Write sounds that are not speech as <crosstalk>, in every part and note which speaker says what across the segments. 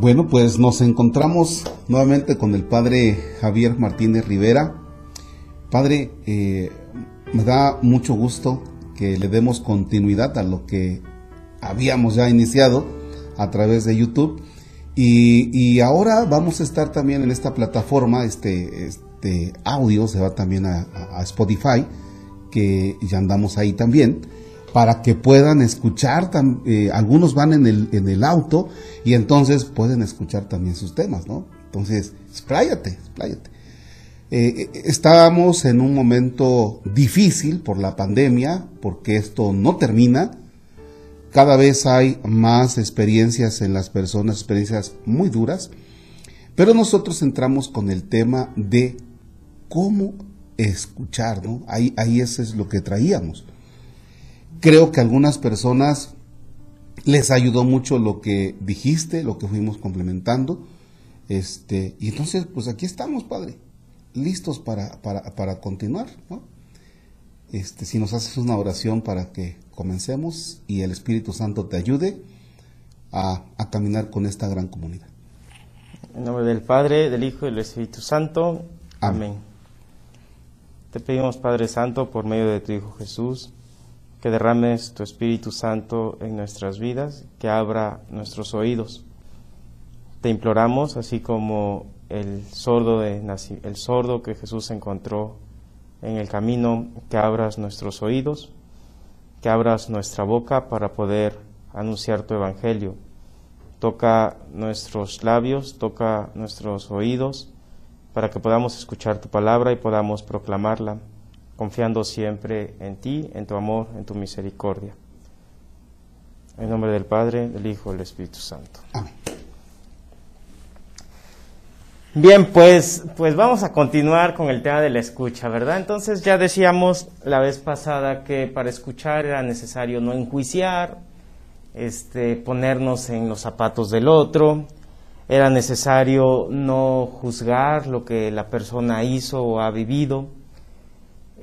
Speaker 1: Bueno, pues nos encontramos nuevamente con el padre Javier Martínez Rivera. Padre, eh, me da mucho gusto que le demos continuidad a lo que habíamos ya iniciado a través de YouTube. Y, ahora vamos a estar también en esta plataforma, este, este audio se va también a, Spotify, que ya andamos ahí también para que puedan escuchar, eh, algunos van en el, en el auto y entonces pueden escuchar también sus temas, ¿no? Entonces, expláyate, expláyate. Eh, eh, estábamos en un momento difícil por la pandemia, porque esto no termina. Cada vez hay más experiencias en las personas, experiencias muy duras, pero nosotros entramos con el tema de cómo escuchar, ¿no? Ahí, ahí eso es lo que traíamos creo que a algunas personas les ayudó mucho lo que dijiste, lo que fuimos complementando. Este, y entonces, pues aquí estamos, Padre, listos para, para, continuar. Este, si nos haces una oración para que comencemos y el Espíritu Santo te ayude a, caminar con esta gran comunidad.
Speaker 2: En nombre del Padre, del Hijo y del Espíritu Santo. Amén. Te pedimos, Padre Santo, por medio de tu Hijo Jesús, que derrames tu Espíritu Santo en nuestras vidas, que abra nuestros oídos. Te imploramos, así como el sordo, de, el sordo que Jesús encontró en el camino, que abras nuestros oídos, que abras nuestra boca para poder anunciar tu Evangelio. Toca nuestros labios, toca nuestros oídos, para que podamos escuchar tu palabra y podamos proclamarla confiando siempre en ti, en tu amor, en tu misericordia. En nombre del Padre, del Hijo y del Espíritu Santo. Amén. Bien, pues, pues vamos a continuar con el tema de la escucha, ¿verdad? Entonces ya decíamos la vez pasada que para escuchar era necesario no enjuiciar, este, ponernos en los zapatos del otro, era necesario no juzgar lo que la persona hizo o ha vivido,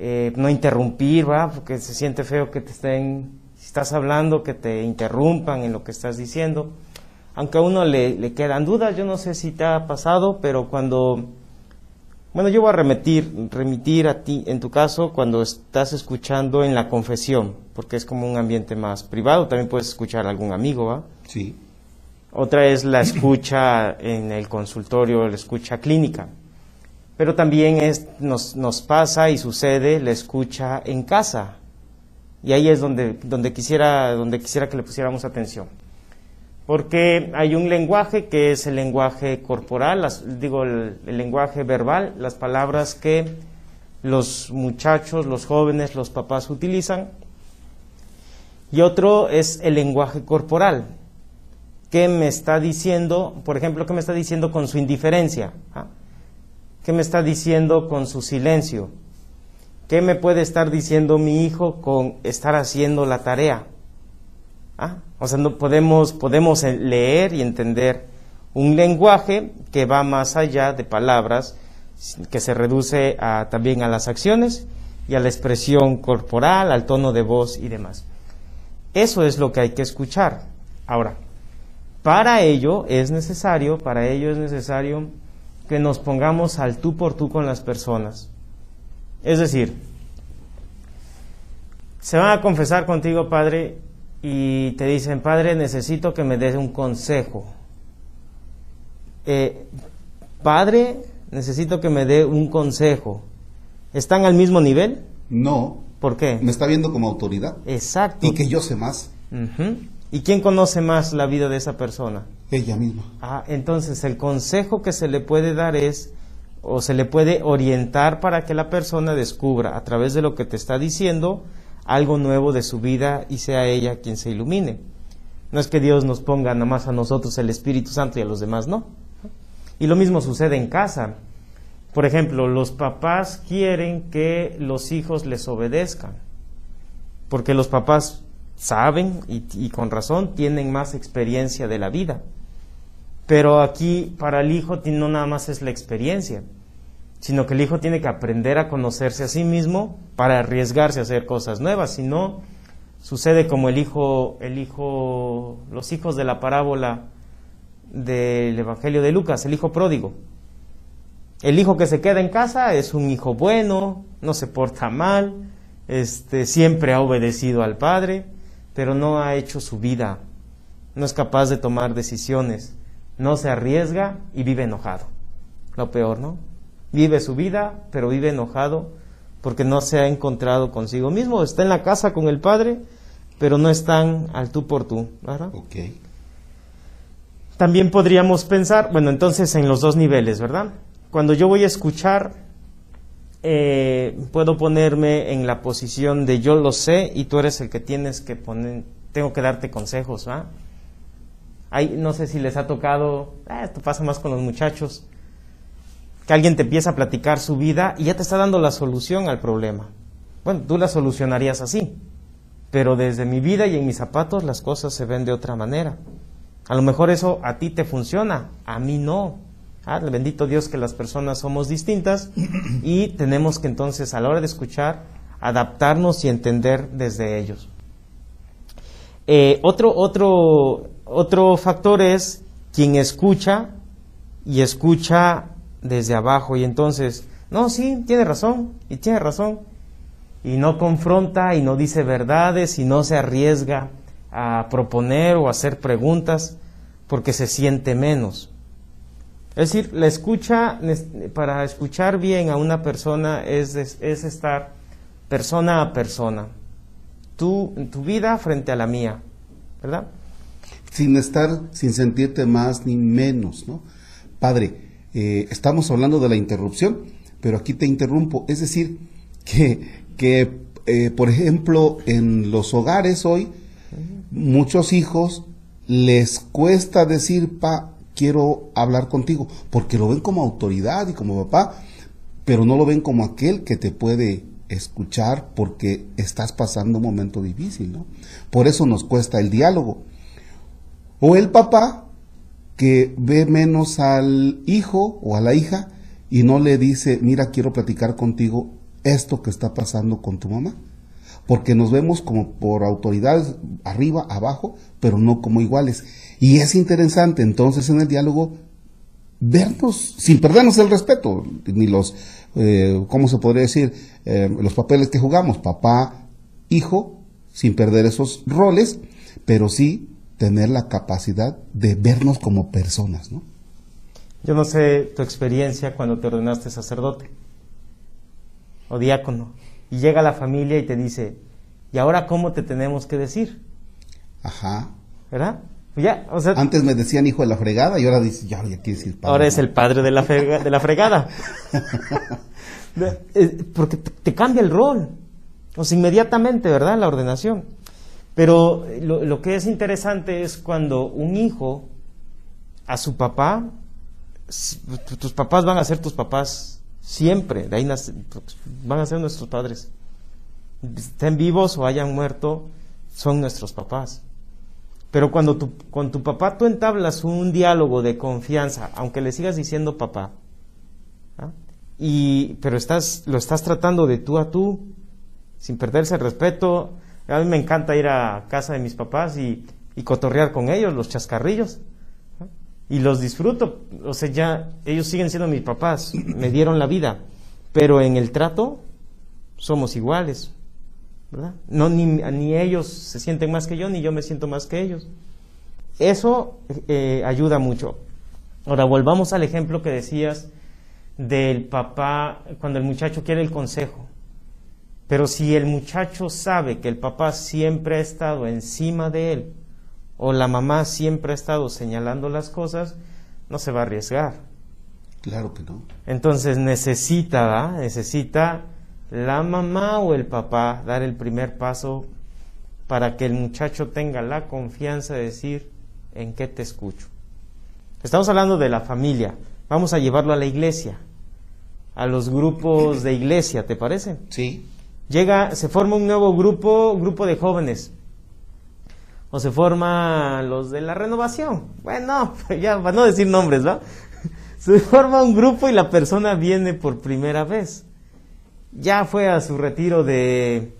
Speaker 2: eh, no interrumpir, ¿va? Porque se siente feo que te estén, si estás hablando, que te interrumpan en lo que estás diciendo. Aunque a uno le, le quedan dudas, yo no sé si te ha pasado, pero cuando, bueno, yo voy a remitir, remitir a ti, en tu caso, cuando estás escuchando en la confesión, porque es como un ambiente más privado, también puedes escuchar a algún amigo, ¿va?
Speaker 1: Sí.
Speaker 2: Otra es la escucha en el consultorio, la escucha clínica pero también nos, pasa y sucede la escucha en casa. Y ahí es donde, donde, quisiera, donde quisiera que le pusiéramos atención. Porque hay un lenguaje que es el lenguaje corporal, digo, el, lenguaje verbal, las palabras que los muchachos, los jóvenes, los papás utilizan. Y otro es el lenguaje corporal. ¿Qué me está diciendo? Por ejemplo, ¿qué me está diciendo con su indiferencia? ¿Ah? ¿Qué me está diciendo con su silencio? ¿Qué me puede estar diciendo mi hijo con estar haciendo la tarea? ¿Ah? O sea, no podemos, podemos leer y entender un lenguaje que va más allá de palabras, que se reduce también a las acciones y a la expresión corporal, al tono de voz y demás. Eso es lo que hay que escuchar. Ahora, para ello es necesario, para ello es necesario que nos pongamos al tú por tú con las personas. Es decir, se van a confesar contigo, Padre, y te dicen, Padre, necesito que me des un consejo. Eh, padre, necesito que me dé un consejo. ¿Están al mismo nivel?
Speaker 1: No.
Speaker 2: ¿Por qué?
Speaker 1: Me está viendo como autoridad.
Speaker 2: Exacto.
Speaker 1: Y que yo sé más.
Speaker 2: ¿Y quién conoce más la vida de esa persona?
Speaker 1: Ella misma.
Speaker 2: Ah, entonces el consejo que se le puede dar es, o se le puede orientar para que la persona descubra a través de lo que te está diciendo algo nuevo de su vida y sea ella quien se ilumine. No es que Dios nos ponga nada más a nosotros el Espíritu Santo y a los demás no. Y lo mismo sucede en casa. Por ejemplo, los papás quieren que los hijos les obedezcan, porque los papás saben y, con razón tienen más experiencia de la vida. Pero aquí para el hijo no nada más es la experiencia, sino que el hijo tiene que aprender a conocerse a sí mismo para arriesgarse a hacer cosas nuevas. Si no, sucede como el hijo, el hijo, los hijos de la parábola del Evangelio de Lucas, el hijo pródigo. El hijo que se queda en casa es un hijo bueno, no se porta mal, este, siempre ha obedecido al padre, pero no ha hecho su vida, no es capaz de tomar decisiones, no se arriesga y vive enojado. Lo peor, ¿no? Vive su vida, pero vive enojado porque no se ha encontrado consigo mismo. Está en la casa con el padre, pero no están al tú por tú, ¿verdad? También podríamos pensar, bueno, entonces en los dos niveles, ¿verdad? Cuando yo voy a escuchar, eh, puedo ponerme en la posición de yo lo sé y tú eres el que tienes que poner, tengo que darte consejos, ¿va? Hay, no sé si les ha tocado, eh, esto pasa más con los muchachos, que alguien te empieza a platicar su vida y ya te está dando la solución al problema. Bueno, tú la solucionarías así, pero desde mi vida y en mis zapatos las cosas se ven de otra manera. A lo mejor eso a ti te funciona, a mí no. Ah, bendito Dios que las personas somos distintas y tenemos que entonces a la hora de escuchar adaptarnos y entender desde ellos. Eh, otro, otro, otro factor es quien escucha y escucha desde abajo y entonces, no, sí, tiene razón y tiene razón y no confronta y no dice verdades y no se arriesga a proponer o hacer preguntas porque se siente menos. Es decir, la escucha, para escuchar bien a una persona es, es estar persona a persona. Tú, tu vida frente a la mía, ¿verdad?
Speaker 1: Sin estar, sin sentirte más ni menos, ¿no? Padre, eh, estamos hablando de la interrupción, pero aquí te interrumpo. Es decir, que, que eh, por ejemplo, en los hogares hoy, muchos hijos les cuesta decir, pa, quiero hablar contigo, porque lo ven como autoridad y como papá, pero no lo ven como aquel que te puede escuchar porque estás pasando un momento difícil, ¿no? Por eso nos cuesta el diálogo. O el papá que ve menos al hijo o a la hija y no le dice, mira, quiero platicar contigo esto que está pasando con tu mamá. Porque nos vemos como por autoridades arriba, abajo, pero no como iguales. Y es interesante entonces en el diálogo vernos sin perdernos el respeto, ni los, eh, ¿cómo se podría decir? Eh, los papeles que jugamos, papá, hijo, sin perder esos roles, pero sí tener la capacidad de vernos como personas, ¿no?
Speaker 2: Yo no sé tu experiencia cuando te ordenaste sacerdote o diácono y llega la familia y te dice, ¿y ahora cómo te tenemos que decir?
Speaker 1: Ajá.
Speaker 2: ¿Verdad?
Speaker 1: Antes me decían hijo de la fregada y ahora dice, ya, ya decir
Speaker 2: padre. Ahora es el padre de la, de la fregada. <laughs> Porque te, cambia el rol. O sea, inmediatamente, ¿verdad? La ordenación. Pero lo, lo, que es interesante es cuando un hijo a su papá, tus papás van a ser tus papás siempre, de ahí van a ser nuestros padres. Estén vivos o hayan muerto, son nuestros papás. Pero cuando tu, con tu papá tú entablas un diálogo de confianza, aunque le sigas diciendo papá, ¿ah? y, pero estás, lo estás tratando de tú a tú, sin perderse el respeto. A mí me encanta ir a casa de mis papás y, y cotorrear con ellos, los chascarrillos. Y los disfruto. O sea, ya ellos siguen siendo mis papás, me dieron la vida. Pero en el trato somos iguales. No, ni, ni, ellos se sienten más que yo, ni yo me siento más que ellos. Eso eh, ayuda mucho. Ahora, volvamos al ejemplo que decías del papá cuando el muchacho quiere el consejo. Pero si el muchacho sabe que el papá siempre ha estado encima de él, o la mamá siempre ha estado señalando las cosas, no se va a arriesgar.
Speaker 1: Claro que no.
Speaker 2: Entonces necesita, necesita la mamá o el papá dar el primer paso para que el muchacho tenga la confianza de decir en qué te escucho. Estamos hablando de la familia, vamos a llevarlo a la iglesia, a los grupos de iglesia, ¿te parece?
Speaker 1: Sí.
Speaker 2: Llega, se forma un nuevo grupo, grupo de jóvenes. O se forma los de la renovación. Bueno, <laughs> ya para no decir nombres, ¿va? <laughs> Se forma un grupo y la persona viene por primera vez ya fue a su retiro de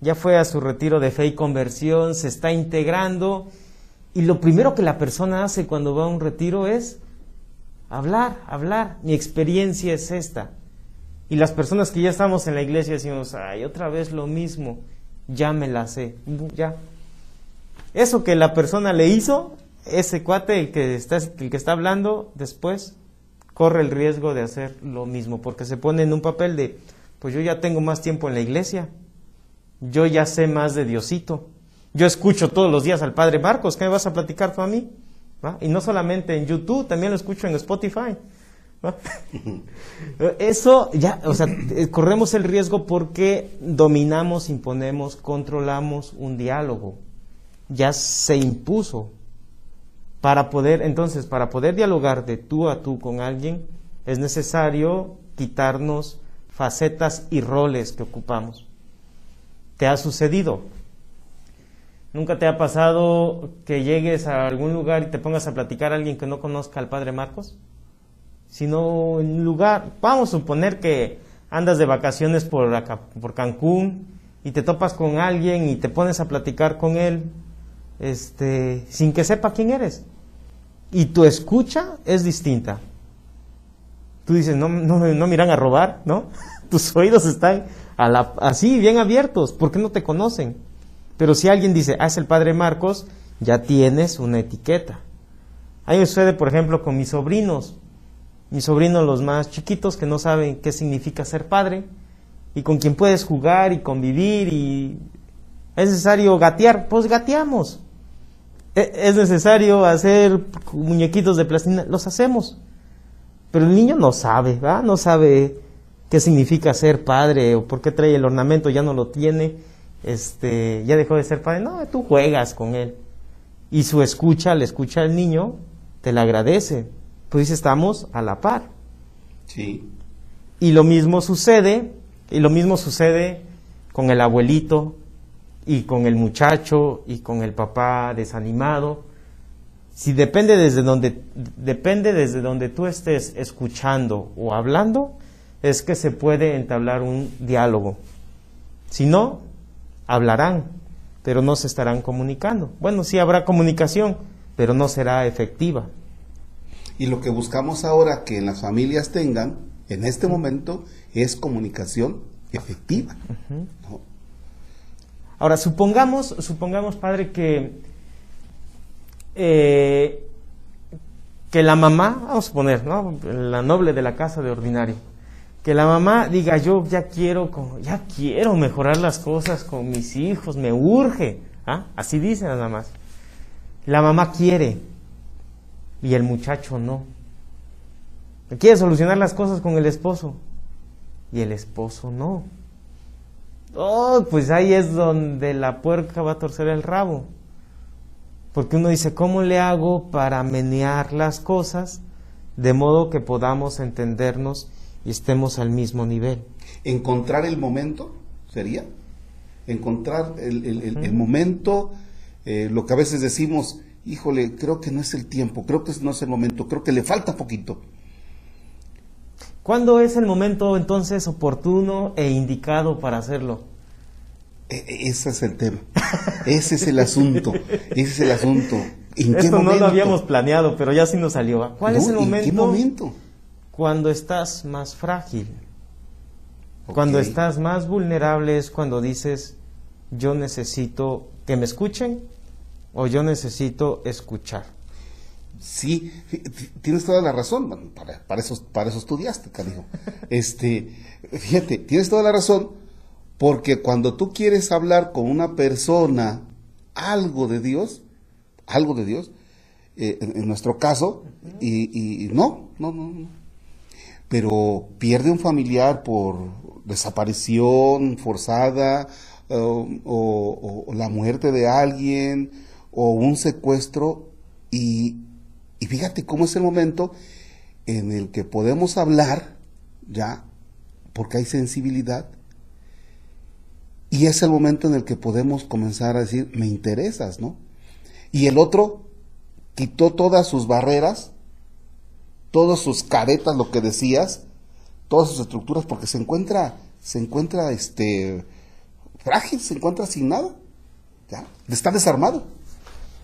Speaker 2: ya fue a su retiro de fe y conversión, se está integrando Y lo primero que la persona hace cuando va a un retiro es hablar, hablar. Mi experiencia es esta. Y las personas que ya estamos en la iglesia decimos, ay, otra vez lo mismo, ya me la sé, ya. Eso que la persona le hizo, ese cuate, el que está, el que está hablando, después corre el riesgo de hacer lo mismo, porque se pone en un papel de, pues yo ya tengo más tiempo en la iglesia, yo ya sé más de Diosito, yo escucho todos los días al Padre Marcos, ¿qué me vas a platicar tú a mí? Y no solamente en YouTube, también lo escucho en Spotify. <laughs> Eso ya, o sea, eh, corremos el riesgo porque dominamos, imponemos, controlamos un diálogo. Ya se impuso. Para poder, entonces, para poder dialogar de tú a tú con alguien, es necesario quitarnos facetas y roles que ocupamos. ¿Te ha sucedido? ¿Nunca te ha pasado que llegues a algún lugar y te pongas a platicar a alguien que no conozca al Padre Marcos? Sino en lugar, vamos a suponer que andas de vacaciones por, acá, por Cancún y te topas con alguien y te pones a platicar con él este, sin que sepa quién eres. Y tu escucha es distinta. Tú dices, no, no, no miran a robar, ¿no? <laughs> Tus oídos están a la, así, bien abiertos, porque no te conocen. Pero si alguien dice, ah, es el padre Marcos, ya tienes una etiqueta. A mí me sucede, por ejemplo, con mis sobrinos. Mis sobrinos, los más chiquitos, que no saben qué significa ser padre, y con quien puedes jugar y convivir, y es necesario gatear, pues gateamos. E, es necesario hacer muñequitos de plastilina, los hacemos. Pero el niño no sabe, ¿va? No sabe qué significa ser padre o por qué trae el ornamento, ya no lo tiene este, ya dejó de ser padre, no, tú juegas con él. Y su escucha, le escucha al niño, te la agradece. Pues estamos a la par.
Speaker 1: Sí.
Speaker 2: Y lo mismo sucede, y lo mismo sucede con el abuelito, y con el muchacho, y con el papá desanimado. Si depende desde donde, depende desde donde tú estés escuchando o hablando, es que se puede entablar un diálogo. Si no, hablarán, pero no se estarán comunicando. Bueno, sí habrá comunicación, pero no será efectiva.
Speaker 1: Y lo que buscamos ahora que las familias tengan en este momento es comunicación efectiva.
Speaker 2: Ahora, supongamos, supongamos, padre, que, eh, que la mamá, vamos a poner, ¿no? la noble de la casa de ordinario, que la mamá diga, yo ya quiero, ya quiero mejorar las cosas con mis hijos, me urge. ¿Ah? Así dice nada más. La mamá quiere y el muchacho no. Quiere solucionar las cosas con el esposo y el esposo no. Oh, pues ahí es donde la puerca va a torcer el rabo. Porque uno dice, ¿cómo le hago para menear las cosas de modo que podamos entendernos y estemos al mismo nivel.
Speaker 1: Encontrar el momento sería, encontrar el, momento, eh, lo que a veces decimos, híjole, creo que no es el tiempo, creo que no es el momento, creo que le falta poquito.
Speaker 2: ¿Cuándo es el momento entonces oportuno e indicado para hacerlo?
Speaker 1: E, e, ese es el tema, ese es el asunto, ese es el asunto.
Speaker 2: Esto no lo habíamos planeado, pero ya sí nos salió. ¿Cuál es el momento?
Speaker 1: ¿En qué momento?
Speaker 2: cuando estás más frágil. Cuando estás más vulnerable es cuando dices, yo necesito que me escuchen o yo necesito escuchar.
Speaker 1: Sí, tienes toda la razón, para, para, eso, para eso estudiaste, cariño. Este, fíjate, tienes toda la razón, porque cuando tú quieres hablar con una persona algo de Dios, algo de Dios, eh, en, nuestro caso, y, y no, no, no, no, pero pierde un familiar por desaparición forzada o, la muerte de alguien o un secuestro y, y fíjate cómo es el momento en el que podemos hablar ya porque hay sensibilidad y es el momento en el que podemos comenzar a decir me interesas, ¿no? Y el otro quitó todas sus barreras todas sus caretas, lo que decías, todas sus estructuras, porque se encuentra, se encuentra este frágil, se encuentra sin nada, ya, está desarmado.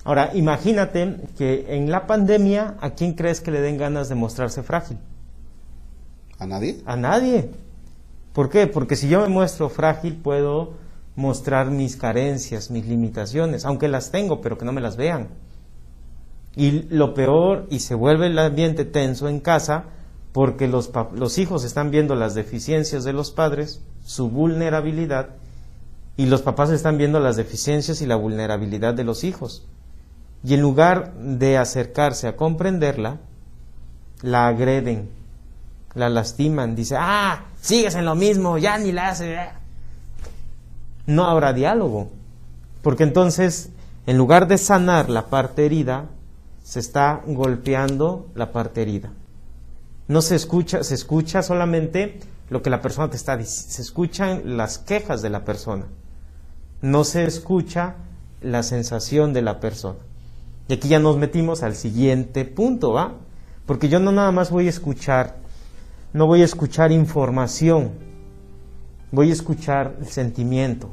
Speaker 2: Ahora, imagínate que en la pandemia, ¿a quién crees que le den ganas de mostrarse frágil?
Speaker 1: ¿A nadie?
Speaker 2: A nadie. ¿Por qué? Porque si yo me muestro frágil, puedo mostrar mis carencias, mis limitaciones, aunque las tengo, pero que no me las vean. Y lo peor, y se vuelve el ambiente tenso en casa, porque los, los hijos están viendo las deficiencias de los padres, su vulnerabilidad, y los papás están viendo las deficiencias y la vulnerabilidad de los hijos. Y en lugar de acercarse a comprenderla, la agreden, la lastiman, dice, ah, sigues en lo mismo, ya ni la haces. No habrá diálogo, porque entonces, en lugar de sanar la parte herida, se está golpeando la parte herida. No se escucha, se escucha solamente lo que la persona te está diciendo, se escuchan las quejas de la persona, no se escucha la sensación de la persona. Y aquí ya nos metimos al siguiente punto, ¿va? Porque yo no nada más voy a escuchar, no voy a escuchar información, voy a escuchar el sentimiento.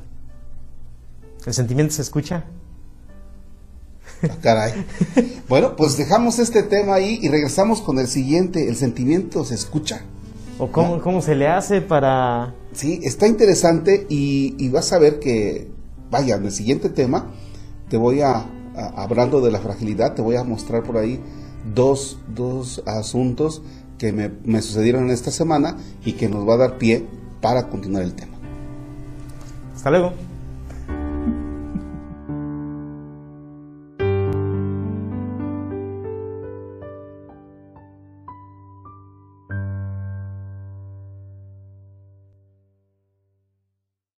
Speaker 2: ¿El sentimiento se escucha?
Speaker 1: Ah, caray. Bueno, pues dejamos este tema ahí y regresamos con el siguiente. ¿El sentimiento se escucha?
Speaker 2: ¿O cómo, cómo se le hace para...?
Speaker 1: Sí, está interesante y, vas a ver que, vaya, en el siguiente tema te voy a, hablando de la fragilidad, te voy a mostrar por ahí dos, dos asuntos que me, me sucedieron esta semana y que nos va a dar pie para continuar el tema.
Speaker 2: Hasta luego.